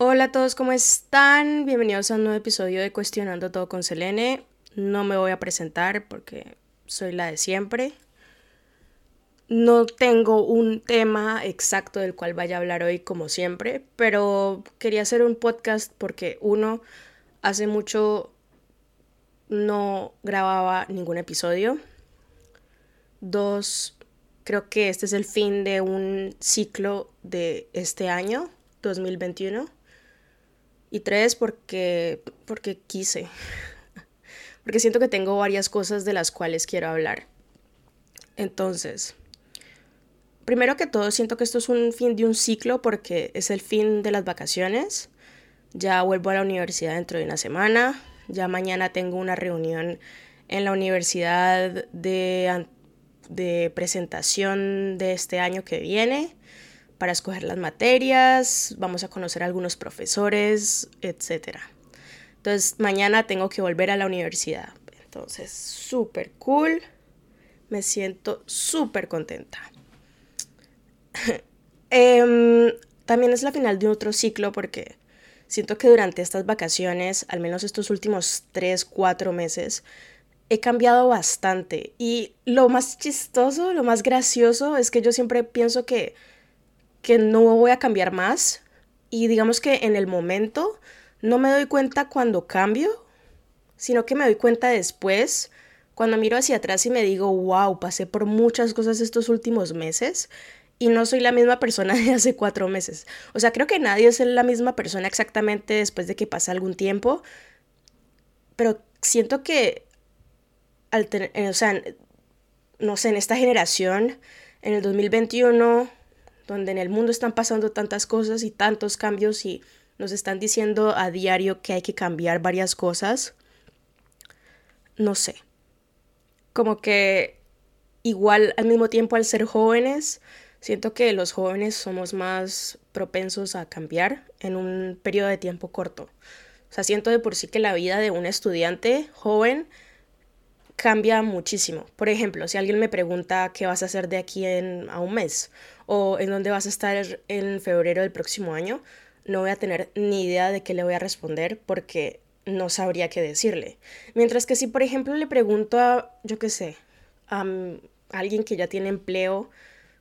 Hola a todos, ¿cómo están? Bienvenidos a un nuevo episodio de Cuestionando Todo con Selene. No me voy a presentar porque soy la de siempre. No tengo un tema exacto del cual vaya a hablar hoy como siempre, pero quería hacer un podcast porque uno, hace mucho no grababa ningún episodio. Dos, creo que este es el fin de un ciclo de este año, 2021. Y tres, porque, porque quise. porque siento que tengo varias cosas de las cuales quiero hablar. Entonces, primero que todo, siento que esto es un fin de un ciclo porque es el fin de las vacaciones. Ya vuelvo a la universidad dentro de una semana. Ya mañana tengo una reunión en la universidad de, de presentación de este año que viene para escoger las materias, vamos a conocer a algunos profesores, etc. Entonces, mañana tengo que volver a la universidad. Entonces, súper cool. Me siento súper contenta. Em, también es la final de otro ciclo porque siento que durante estas vacaciones, al menos estos últimos 3, 4 meses, he cambiado bastante. Y lo más chistoso, lo más gracioso es que yo siempre pienso que que no voy a cambiar más y digamos que en el momento no me doy cuenta cuando cambio, sino que me doy cuenta después, cuando miro hacia atrás y me digo, wow, pasé por muchas cosas estos últimos meses y no soy la misma persona de hace cuatro meses. O sea, creo que nadie es la misma persona exactamente después de que pasa algún tiempo, pero siento que, al o sea, no sé, en esta generación, en el 2021, donde en el mundo están pasando tantas cosas y tantos cambios y nos están diciendo a diario que hay que cambiar varias cosas, no sé. Como que igual al mismo tiempo al ser jóvenes, siento que los jóvenes somos más propensos a cambiar en un periodo de tiempo corto. O sea, siento de por sí que la vida de un estudiante joven cambia muchísimo. Por ejemplo, si alguien me pregunta qué vas a hacer de aquí a un mes o en dónde vas a estar en febrero del próximo año, no voy a tener ni idea de qué le voy a responder porque no sabría qué decirle. Mientras que si, por ejemplo, le pregunto a, yo qué sé, a, alguien que ya tiene empleo,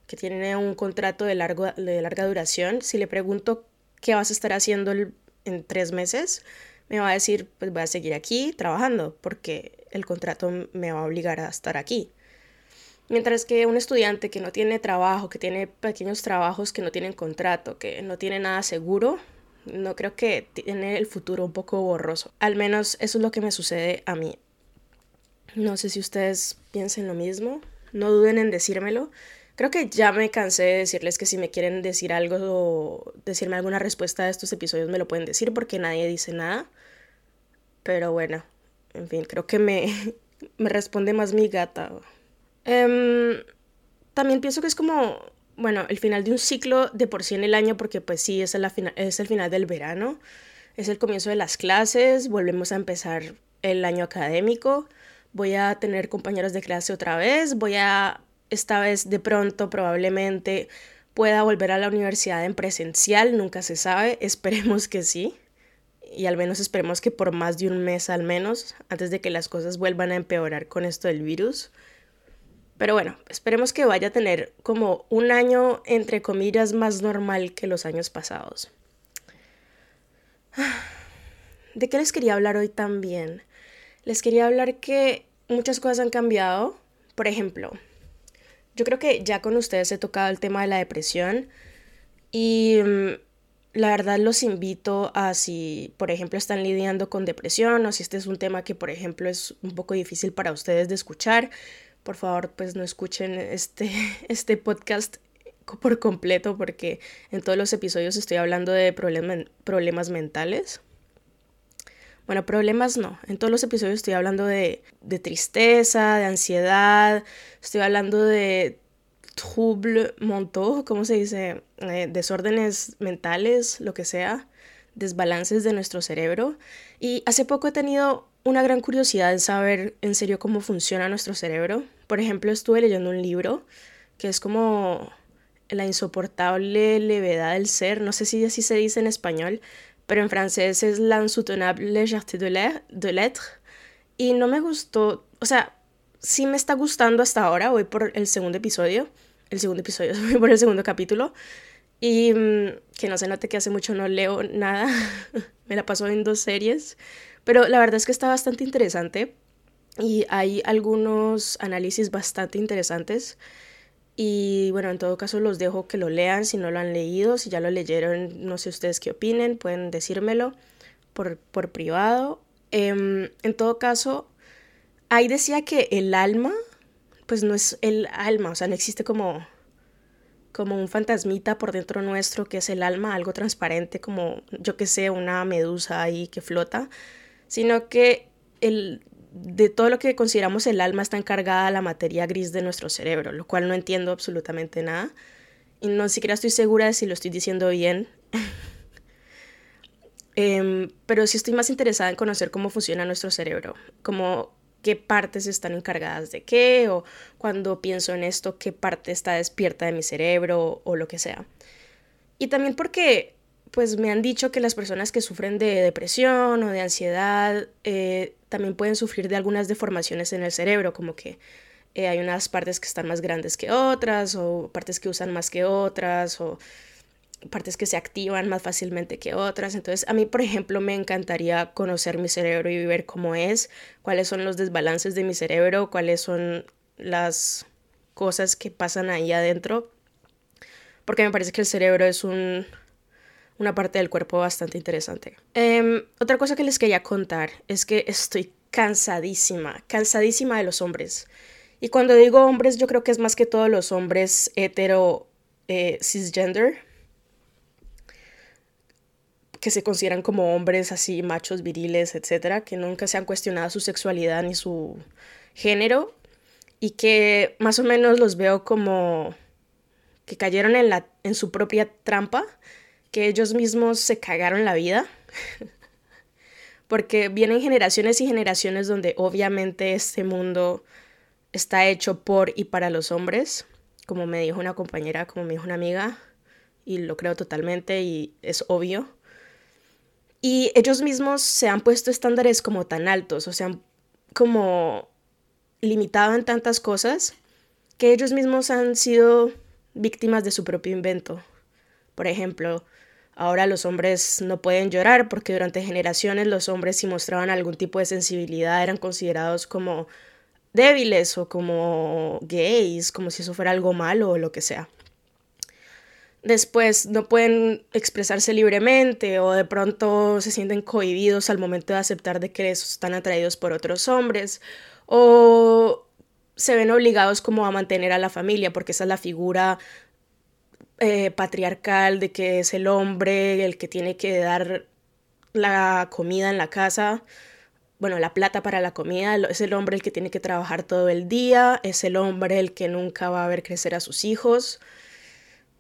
que tiene un contrato de, largo, de larga duración, si le pregunto qué vas a estar haciendo en tres meses, me va a decir, pues voy a seguir aquí trabajando porque el contrato me va a obligar a estar aquí. Mientras que un estudiante que no tiene trabajo, que tiene pequeños trabajos que no tienen contrato, que no tiene nada seguro, no creo que tiene el futuro un poco borroso. Al menos eso es lo que me sucede a mí. No sé si ustedes piensen lo mismo, no duden en decírmelo. Creo que ya me cansé de decirles que si me quieren decir algo o decirme alguna respuesta a estos episodios me lo pueden decir porque nadie dice nada. Pero bueno, en fin, creo que me, me responde más mi gata. Em, también pienso que es como, bueno, el final de un ciclo de por sí en el año, porque pues sí, es, la es el final del verano, es el comienzo de las clases, volvemos a empezar el año académico, voy a tener compañeros de clase otra vez, voy a, esta vez de pronto probablemente pueda volver a la universidad en presencial, nunca se sabe, esperemos que sí y al menos esperemos que por más de un mes al menos, antes de que las cosas vuelvan a empeorar con esto del virus. Pero bueno, esperemos que vaya a tener como un año, entre comillas, más normal que los años pasados. ¿De qué les quería hablar hoy también? Les quería hablar que muchas cosas han cambiado. Por ejemplo, yo creo que ya con ustedes he tocado el tema de la depresión y mm, la verdad los invito a si, por ejemplo, están lidiando con depresión o si este es un tema que, por ejemplo, es un poco difícil para ustedes de escuchar, por favor, pues no escuchen este, este podcast por completo porque en todos los episodios estoy hablando de problemas mentales. Bueno, problemas no. En todos los episodios estoy hablando de, de tristeza, de ansiedad, estoy hablando de trouble mentaux, ¿cómo se dice? Eh, desórdenes mentales, lo que sea, desbalances de nuestro cerebro. Y hace poco he tenido una gran curiosidad en saber en serio cómo funciona nuestro cerebro. Por ejemplo, estuve leyendo un libro que es como la insoportable levedad del ser, no sé si así se dice en español, pero en francés es l'insoutenable légèreté de l'être. Y no me gustó, o sea, sí me está gustando hasta ahora, voy por el segundo episodio, el segundo episodio, por el segundo capítulo, y mm, que no se note que hace mucho no leo nada, me la paso en dos series, pero la verdad es que está bastante interesante. Y hay algunos análisis bastante interesantes. Y bueno, en todo caso los dejo que lo lean si no lo han leído, si ya lo leyeron, no sé ustedes qué opinen, pueden decírmelo por, por privado. Em, en todo caso, ahí decía que el alma, pues no es el alma, o sea, no existe como, como un fantasmita por dentro nuestro que es el alma, algo transparente como, yo que sé, una medusa ahí que flota, sino que el, de todo lo que consideramos el alma está encargada la materia gris de nuestro cerebro, lo cual no entiendo absolutamente nada. Y no siquiera estoy segura de si lo estoy diciendo bien. Em, pero sí estoy más interesada en conocer cómo funciona nuestro cerebro, como qué partes están encargadas de qué, o cuando pienso en esto, qué parte está despierta de mi cerebro, o lo que sea. Y también porque pues me han dicho que las personas que sufren de depresión o de ansiedad eh, también pueden sufrir de algunas deformaciones en el cerebro, como que eh, hay unas partes que están más grandes que otras, o partes que usan más que otras, o partes que se activan más fácilmente que otras. Entonces, a mí, por ejemplo, me encantaría conocer mi cerebro y ver cómo es, cuáles son los desbalances de mi cerebro, cuáles son las cosas que pasan ahí adentro, porque me parece que el cerebro es un una parte del cuerpo bastante interesante. Em, otra cosa que les quería contar es que estoy cansadísima, cansadísima de los hombres. Y cuando digo hombres, yo creo que es más que todos los hombres hetero eh, cisgender, que se consideran como hombres así, machos, viriles, etcétera, que nunca se han cuestionado su sexualidad ni su género, y que más o menos los veo como que cayeron en, la, en su propia trampa que ellos mismos se cagaron la vida. Porque vienen generaciones y generaciones donde obviamente este mundo está hecho por y para los hombres, como me dijo una compañera, como me dijo una amiga, y lo creo totalmente y es obvio. Y ellos mismos se han puesto estándares como tan altos, o sea, como limitado en tantas cosas, que ellos mismos han sido víctimas de su propio invento. Por ejemplo, Ahora los hombres no pueden llorar porque durante generaciones los hombres si mostraban algún tipo de sensibilidad eran considerados como débiles o como gays, como si eso fuera algo malo o lo que sea. Después no pueden expresarse libremente o de pronto se sienten cohibidos al momento de aceptar de que están atraídos por otros hombres o se ven obligados como a mantener a la familia porque esa es la figura eh, patriarcal de que es el hombre el que tiene que dar la comida en la casa, bueno, la plata para la comida, es el hombre el que tiene que trabajar todo el día, es el hombre el que nunca va a ver crecer a sus hijos.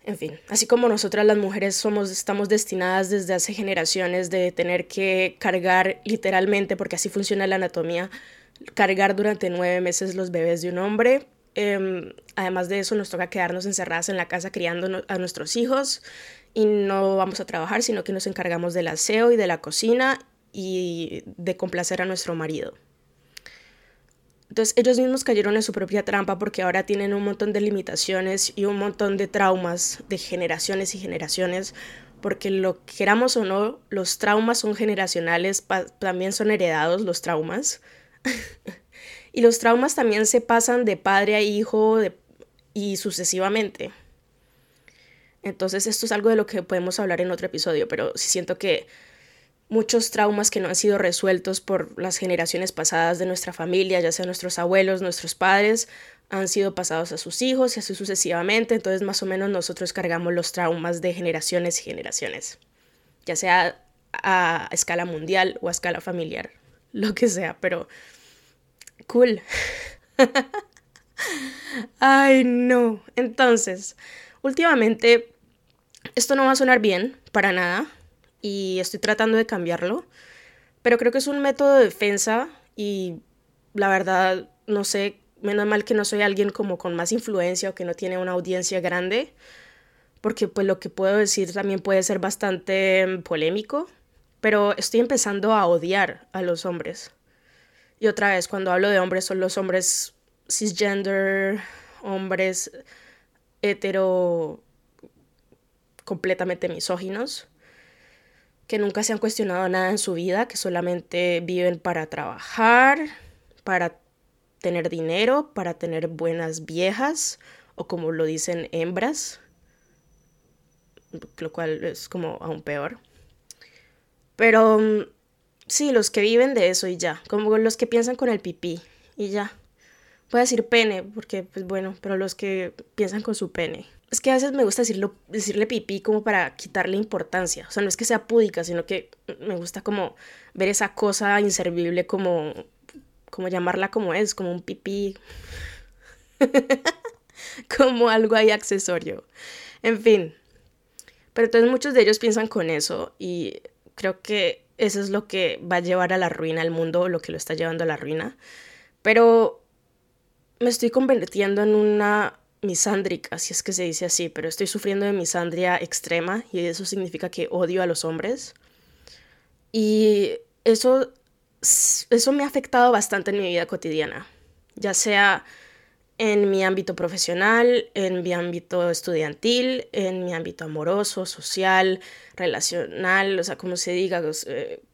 En fin, así como nosotras las mujeres somos, estamos destinadas desde hace generaciones de tener que cargar literalmente, porque así funciona la anatomía, cargar durante nueve meses los bebés de un hombre, Em, además de eso, nos toca quedarnos encerradas en la casa criando a nuestros hijos y no vamos a trabajar, sino que nos encargamos del aseo y de la cocina y de complacer a nuestro marido. Entonces ellos mismos cayeron en su propia trampa porque ahora tienen un montón de limitaciones y un montón de traumas de generaciones y generaciones, porque lo queramos o no, los traumas son generacionales, también son heredados los traumas. Y los traumas también se pasan de padre a hijo y sucesivamente. Entonces esto es algo de lo que podemos hablar en otro episodio, pero siento que muchos traumas que no han sido resueltos por las generaciones pasadas de nuestra familia, ya sea nuestros abuelos, nuestros padres, han sido pasados a sus hijos y así sucesivamente. Entonces más o menos nosotros cargamos los traumas de generaciones y generaciones, ya sea a escala mundial o a escala familiar, lo que sea, pero cool. Ay, no. Entonces, últimamente, esto no va a sonar bien, para nada, y estoy tratando de cambiarlo, pero creo que es un método de defensa y la verdad, no sé, menos mal que no soy alguien como con más influencia o que no tiene una audiencia grande, porque pues lo que puedo decir también puede ser bastante polémico, pero estoy empezando a odiar a los hombres. Y otra vez, cuando hablo de hombres, son los hombres cisgender, hombres hetero completamente misóginos, que nunca se han cuestionado nada en su vida, que solamente viven para trabajar, para tener dinero, para tener buenas viejas, o como lo dicen, hembras, lo cual es como aún peor. Pero mm, sí, los que viven de eso y ya, como los que piensan con el pipí y ya. Voy a decir pene, porque pues bueno, pero los que piensan con su pene. Es que a veces me gusta decirlo, decirle pipí como para quitarle importancia. O sea, no es que sea púdica, sino que me gusta como ver esa cosa inservible como, como llamarla como es, como un pipí. como algo ahí accesorio. En fin. Pero entonces muchos de ellos piensan con eso y creo que eso es lo que va a llevar a la ruina al mundo, lo que lo está llevando a la ruina. Pero me estoy convirtiendo en una misándrica, si es que se dice así, pero estoy sufriendo de misandria extrema y eso significa que odio a los hombres. Y eso, eso me ha afectado bastante en mi vida cotidiana, ya sea en mi ámbito profesional, en mi ámbito estudiantil, en mi ámbito amoroso, social, relacional, o sea, como se diga,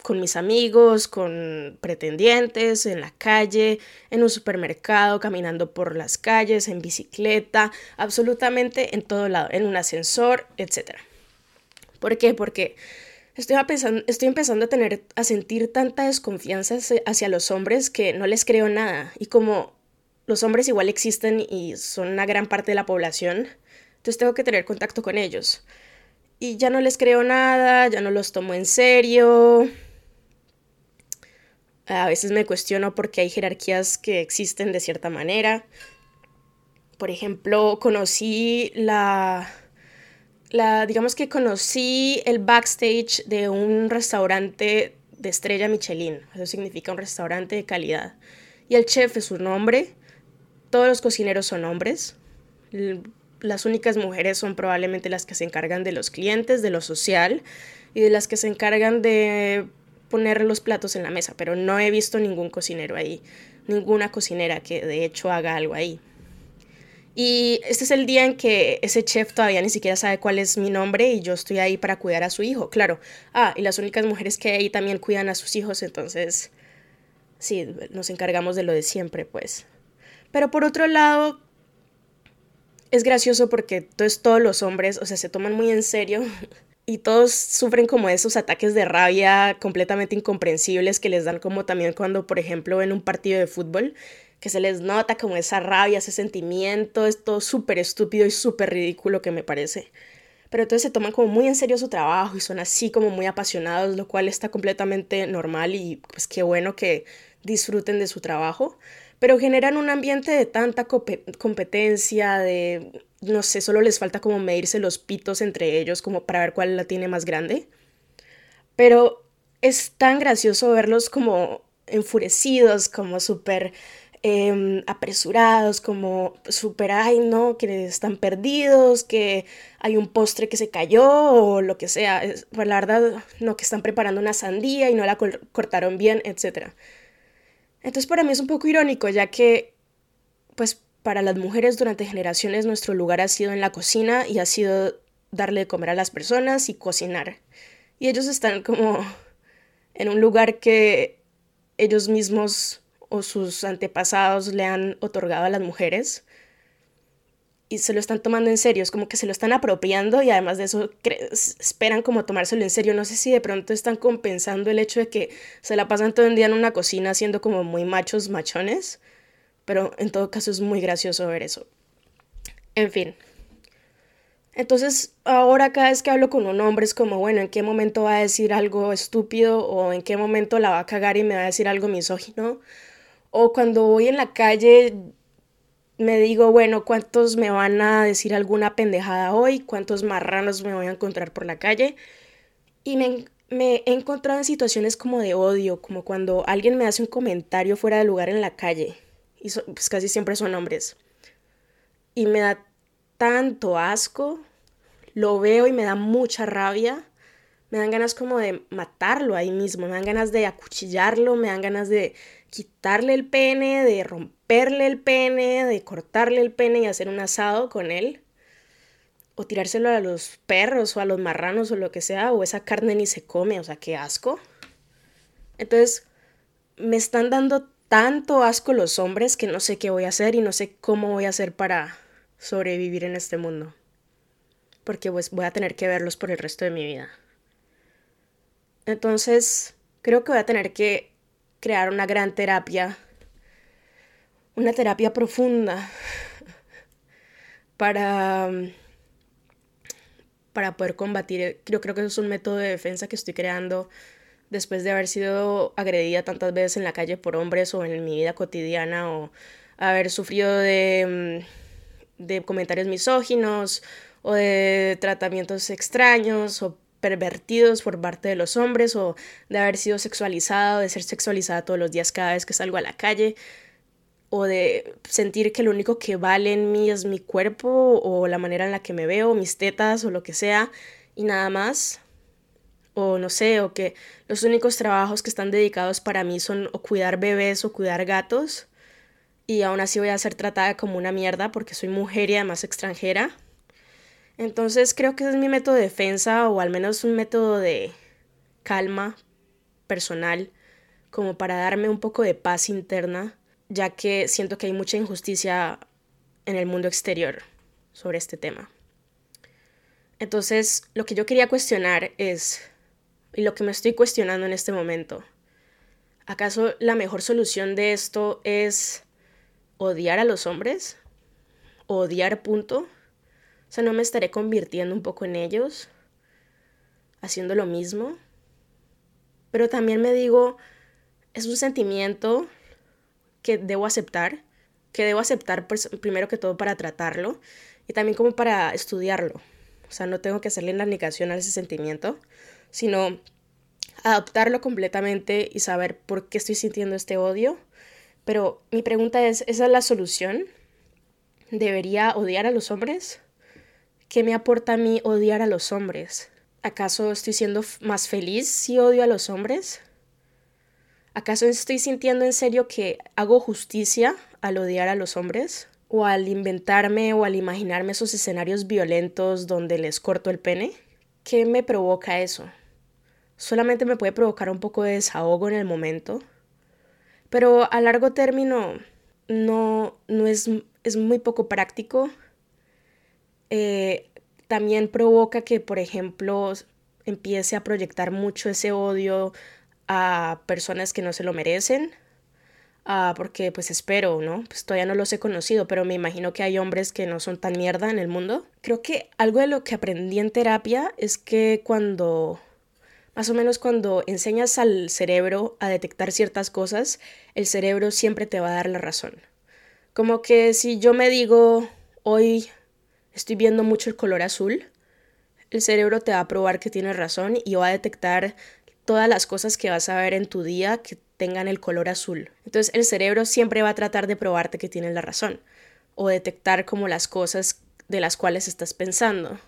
con mis amigos, con pretendientes, en la calle, en un supermercado, caminando por las calles, en bicicleta, absolutamente en todo lado, en un ascensor, etc. ¿Por qué? Porque estoy, pensando, estoy empezando a tener, a sentir tanta desconfianza hacia los hombres que no les creo nada. Y como los hombres igual existen y son una gran parte de la población, entonces tengo que tener contacto con ellos. Y ya no les creo nada, ya no los tomo en serio. A veces me cuestiono porque hay jerarquías que existen de cierta manera. Por ejemplo, conocí la, la, digamos que conocí el backstage de un restaurante de estrella Michelin. Eso significa un restaurante de calidad. Y el chef es un hombre todos los cocineros son hombres. Las únicas mujeres son probablemente las que se encargan de los clientes, de lo social y de las que se encargan de poner los platos en la mesa, pero no he visto ningún cocinero ahí, ninguna cocinera que de hecho haga algo ahí. Y este es el día en que ese chef todavía ni siquiera sabe cuál es mi nombre y yo estoy ahí para cuidar a su hijo, claro. Ah, y las únicas mujeres que ahí también cuidan a sus hijos, entonces sí, nos encargamos de lo de siempre, pues. Pero por otro lado, es gracioso porque entonces todos los hombres, o sea, se toman muy en serio y todos sufren como esos ataques de rabia completamente incomprensibles que les dan como también cuando, por ejemplo, en un partido de fútbol, que se les nota como esa rabia, ese sentimiento, es todo súper estúpido y súper ridículo que me parece. Pero entonces se toman como muy en serio su trabajo y son así como muy apasionados, lo cual está completamente normal y pues qué bueno que disfruten de su trabajo pero generan un ambiente de tanta competencia, de, no sé, solo les falta como medirse los pitos entre ellos como para ver cuál la tiene más grande. Pero es tan gracioso verlos como enfurecidos, como súper em, apresurados, como súper, ay, no, que están perdidos, que hay un postre que se cayó o lo que sea. Es, pues, la verdad, no, que están preparando una sandía y no la cortaron bien, etcétera. Entonces para mí es un poco irónico, ya que, pues para las mujeres durante generaciones nuestro lugar ha sido en la cocina y ha sido darle de comer a las personas y cocinar. Y ellos están como en un lugar que ellos mismos o sus antepasados le han otorgado a las mujeres y se lo están tomando en serio, es como que se lo están apropiando y además de eso esperan como tomárselo en serio. No sé si de pronto están compensando el hecho de que se la pasan todo el día en una cocina siendo como muy machos, machones, pero en todo caso es muy gracioso ver eso. En fin. Entonces, ahora cada vez que hablo con un hombre es como, bueno, ¿en qué momento va a decir algo estúpido o en qué momento la va a cagar y me va a decir algo misógino? O cuando voy en la calle me digo, bueno, ¿cuántos me van a decir alguna pendejada hoy? ¿Cuántos marranos me voy a encontrar por la calle? Y me, he encontrado en situaciones como de odio, como cuando alguien me hace un comentario fuera de lugar en la calle. Y pues casi siempre son hombres. Y me da tanto asco, lo veo y me da mucha rabia, me dan ganas como de matarlo ahí mismo, me dan ganas de acuchillarlo, me dan ganas de quitarle el pene, de romperle el pene, de cortarle el pene y hacer un asado con él. O tirárselo a los perros o a los marranos o lo que sea, o esa carne ni se come, o sea, qué asco. Entonces, me están dando tanto asco los hombres que no sé qué voy a hacer y no sé cómo voy a hacer para sobrevivir en este mundo. Porque pues voy a tener que verlos por el resto de mi vida. Entonces, creo que voy a tener que crear una gran terapia, una terapia profunda para para poder combatir, yo creo que eso es un método de defensa que estoy creando después de haber sido agredida tantas veces en la calle por hombres o en mi vida cotidiana o haber sufrido de, mm, de comentarios misóginos o de tratamientos extraños o pervertidos por parte de los hombres o de haber sido sexualizado, de ser sexualizada todos los días cada vez que salgo a la calle o de sentir que lo único que vale en mí es mi cuerpo o la manera en la que me veo, mis tetas o lo que sea y nada más o no sé, o que los únicos trabajos que están dedicados para mí son o cuidar bebés o cuidar gatos, y aún así voy a ser tratada como una mierda porque soy mujer y además extranjera. Entonces creo que ese es mi método de defensa o al menos un método de calma personal como para darme un poco de paz interna, ya que siento que hay mucha injusticia en el mundo exterior sobre este tema. Entonces, lo que yo quería cuestionar es y lo que me estoy cuestionando en este momento. ¿Acaso la mejor solución de esto es odiar a los hombres? ¿Odiar punto? Sea, ¿no me estaré convirtiendo un poco en ellos? ¿Haciendo lo mismo? Pero también me digo, es un sentimiento que debo aceptar, que debo aceptar pues, primero que todo para tratarlo y también como para estudiarlo. O sea, no tengo que hacerle la negación a ese sentimiento, sino adoptarlo completamente y saber por qué estoy sintiendo este odio. Pero mi pregunta es, ¿esa es la solución? ¿Debería odiar a los hombres? ¿Qué me aporta a mí odiar a los hombres? ¿Acaso estoy siendo más feliz si odio a los hombres? ¿Acaso estoy sintiendo en serio que hago justicia al odiar a los hombres? ¿O al inventarme o al imaginarme esos escenarios violentos donde les corto el pene? ¿Qué me provoca eso? solamente me puede provocar un poco de desahogo en el momento, pero a largo término no, no es, es muy poco práctico. Eh, también provoca que, por ejemplo, empiece a proyectar mucho ese odio a personas que no se lo merecen. Ah, porque pues espero, ¿no? Pues todavía no los he conocido, pero me imagino que hay hombres que no son tan mierda en el mundo. Creo que algo de lo que aprendí en terapia es que cuando más o menos cuando enseñas al cerebro a detectar ciertas cosas, el cerebro siempre te va a dar la razón. Como que si yo me digo, hoy estoy viendo mucho el color azul, el cerebro te va a probar que tienes razón y va a detectar todas las cosas que vas a ver en tu día que tengan el color azul. Entonces el cerebro siempre va a tratar de probarte que tienes la razón o detectar como las cosas de las cuales estás pensando.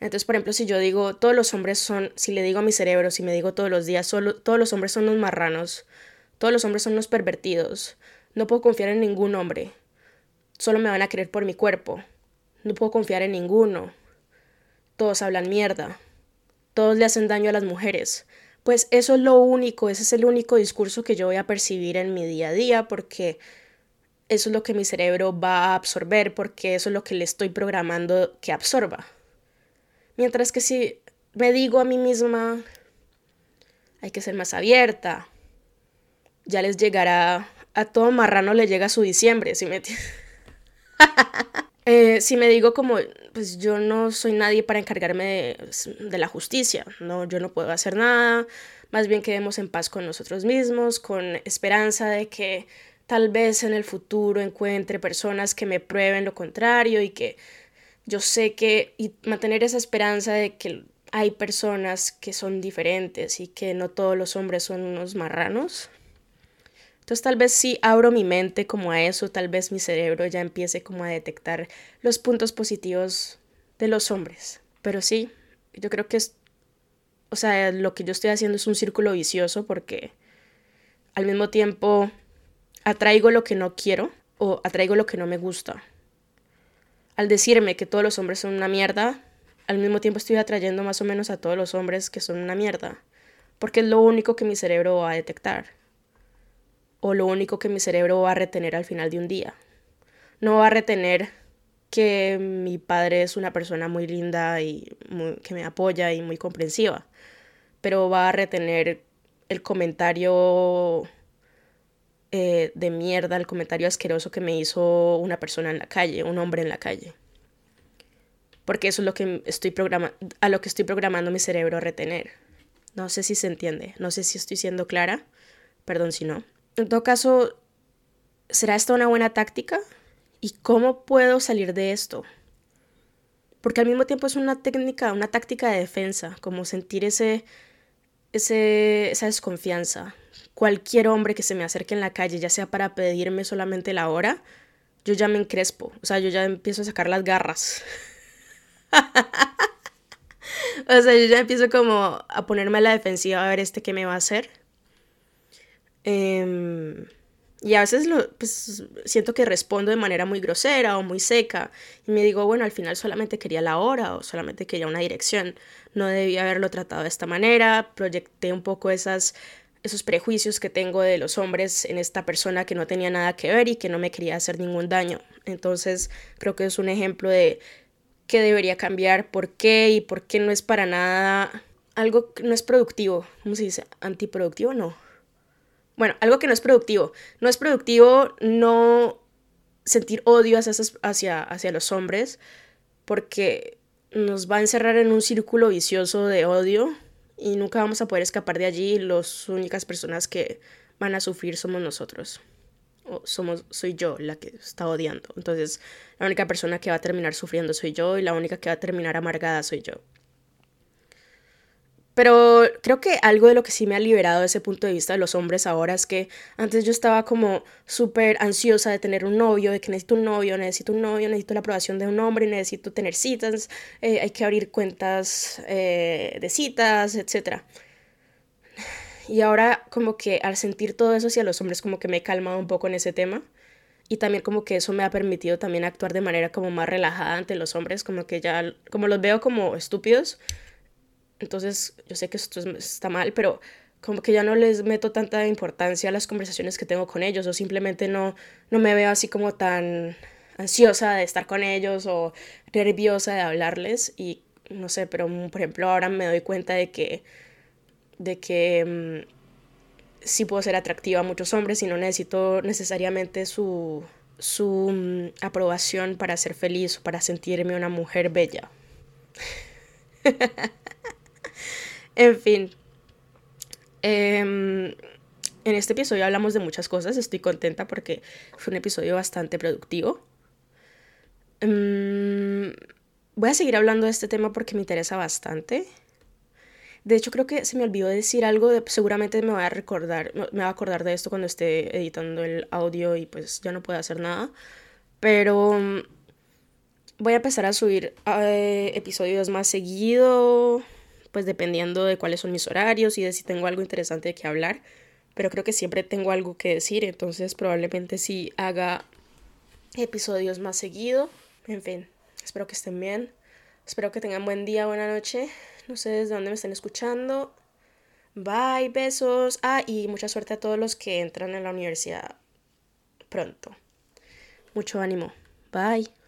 Entonces, por ejemplo, si yo digo, todos los hombres son, si le digo a mi cerebro, si me digo todos los días, solo, todos los hombres son unos marranos, todos los hombres son unos pervertidos, no puedo confiar en ningún hombre, solo me van a querer por mi cuerpo, no puedo confiar en ninguno, todos hablan mierda, todos le hacen daño a las mujeres. Pues eso es lo único, ese es el único discurso que yo voy a percibir en mi día a día porque eso es lo que mi cerebro va a absorber porque eso es lo que le estoy programando que absorba. Mientras que si me digo a mí misma, hay que ser más abierta, ya les llegará, a todo marrano le llega su diciembre, si me... eh, si me digo como, pues yo no soy nadie para encargarme de, la justicia, no, yo no puedo hacer nada, más bien quedemos en paz con nosotros mismos, con esperanza de que tal vez en el futuro encuentre personas que me prueben lo contrario y que yo sé que y mantener esa esperanza de que hay personas que son diferentes y que no todos los hombres son unos marranos. Entonces tal vez si abro mi mente como a eso, tal vez mi cerebro ya empiece como a detectar los puntos positivos de los hombres. Pero sí, yo creo que es, o sea, lo que yo estoy haciendo es un círculo vicioso porque al mismo tiempo atraigo lo que no quiero o atraigo lo que no me gusta. Al decirme que todos los hombres son una mierda, al mismo tiempo estoy atrayendo más o menos a todos los hombres que son una mierda, porque es lo único que mi cerebro va a detectar, o lo único que mi cerebro va a retener al final de un día. No va a retener que mi padre es una persona muy linda y que me apoya y muy comprensiva, pero va a retener el comentario eh, de mierda, el comentario asqueroso que me hizo una persona en la calle, un hombre en la calle. Porque eso es lo que estoy a lo que estoy programando mi cerebro a retener. No sé si se entiende, no sé si estoy siendo clara, perdón si no. En todo caso, ¿será esta una buena táctica? ¿Y cómo puedo salir de esto? Porque al mismo tiempo es una técnica, una táctica de defensa, como sentir ese, ese, esa desconfianza. Cualquier hombre que se me acerque en la calle, ya sea para pedirme solamente la hora, yo ya me encrespo, o sea, yo ya empiezo a sacar las garras. o sea, yo ya empiezo como a ponerme a la defensiva a ver este qué me va a hacer. Eh, y a veces lo, pues, siento que respondo de manera muy grosera o muy seca. Y me digo, bueno, al final solamente quería la hora o solamente quería una dirección. No debía haberlo tratado de esta manera. Proyecté un poco esas, esos prejuicios que tengo de los hombres en esta persona que no tenía nada que ver y que no me quería hacer ningún daño. Entonces creo que es un ejemplo de qué debería cambiar, por qué y por qué no es para nada algo que no es productivo. ¿Cómo se dice? ¿Antiproductivo? No bueno, algo que no es productivo. No es productivo no sentir odio hacia, hacia, los hombres porque nos va a encerrar en un círculo vicioso de odio y nunca vamos a poder escapar de allí. Las únicas personas que van a sufrir somos nosotros. O somos, soy yo la que está odiando. Entonces, la única persona que va a terminar sufriendo soy yo y la única que va a terminar amargada soy yo. Pero creo que algo de lo que sí me ha liberado de ese punto de vista de los hombres ahora es que antes yo estaba como súper ansiosa de tener un novio, de que necesito un novio, necesito un novio, necesito la aprobación de un hombre, necesito tener citas, eh, hay que abrir cuentas eh, de citas, etc. Y ahora como que al sentir todo eso hacia los hombres como que me he calmado un poco en ese tema. Y también como que eso me ha permitido también actuar de manera como más relajada ante los hombres, como que ya, como los veo como estúpidos, entonces, yo sé que esto está mal, pero como que ya no les meto tanta importancia a las conversaciones que tengo con ellos o simplemente no, no me veo así como tan ansiosa de estar con ellos o nerviosa de hablarles y no sé, pero mm, por ejemplo ahora me doy cuenta de que de que mm, sí puedo ser atractiva a muchos hombres y no necesito necesariamente su su mm, aprobación para ser feliz o para sentirme una mujer bella. En fin. Em, en este episodio hablamos de muchas cosas. Estoy contenta porque fue un episodio bastante productivo. Em, voy a seguir hablando de este tema porque me interesa bastante. De hecho, creo que se me olvidó decir algo. seguramente me voy a recordar, me voy a acordar de esto cuando esté editando el audio y pues ya no puedo hacer nada. Pero em, voy a empezar a subir eh, episodios más seguido pues dependiendo de cuáles son mis horarios y de si tengo algo interesante de qué hablar, pero creo que siempre tengo algo que decir, entonces probablemente sí haga episodios más seguido. En fin, espero que estén bien, espero que tengan buen día, buena noche, no sé desde dónde me estén escuchando. Bye, besos. Ah, y mucha suerte a todos los que entran en la universidad pronto. Mucho ánimo. Bye.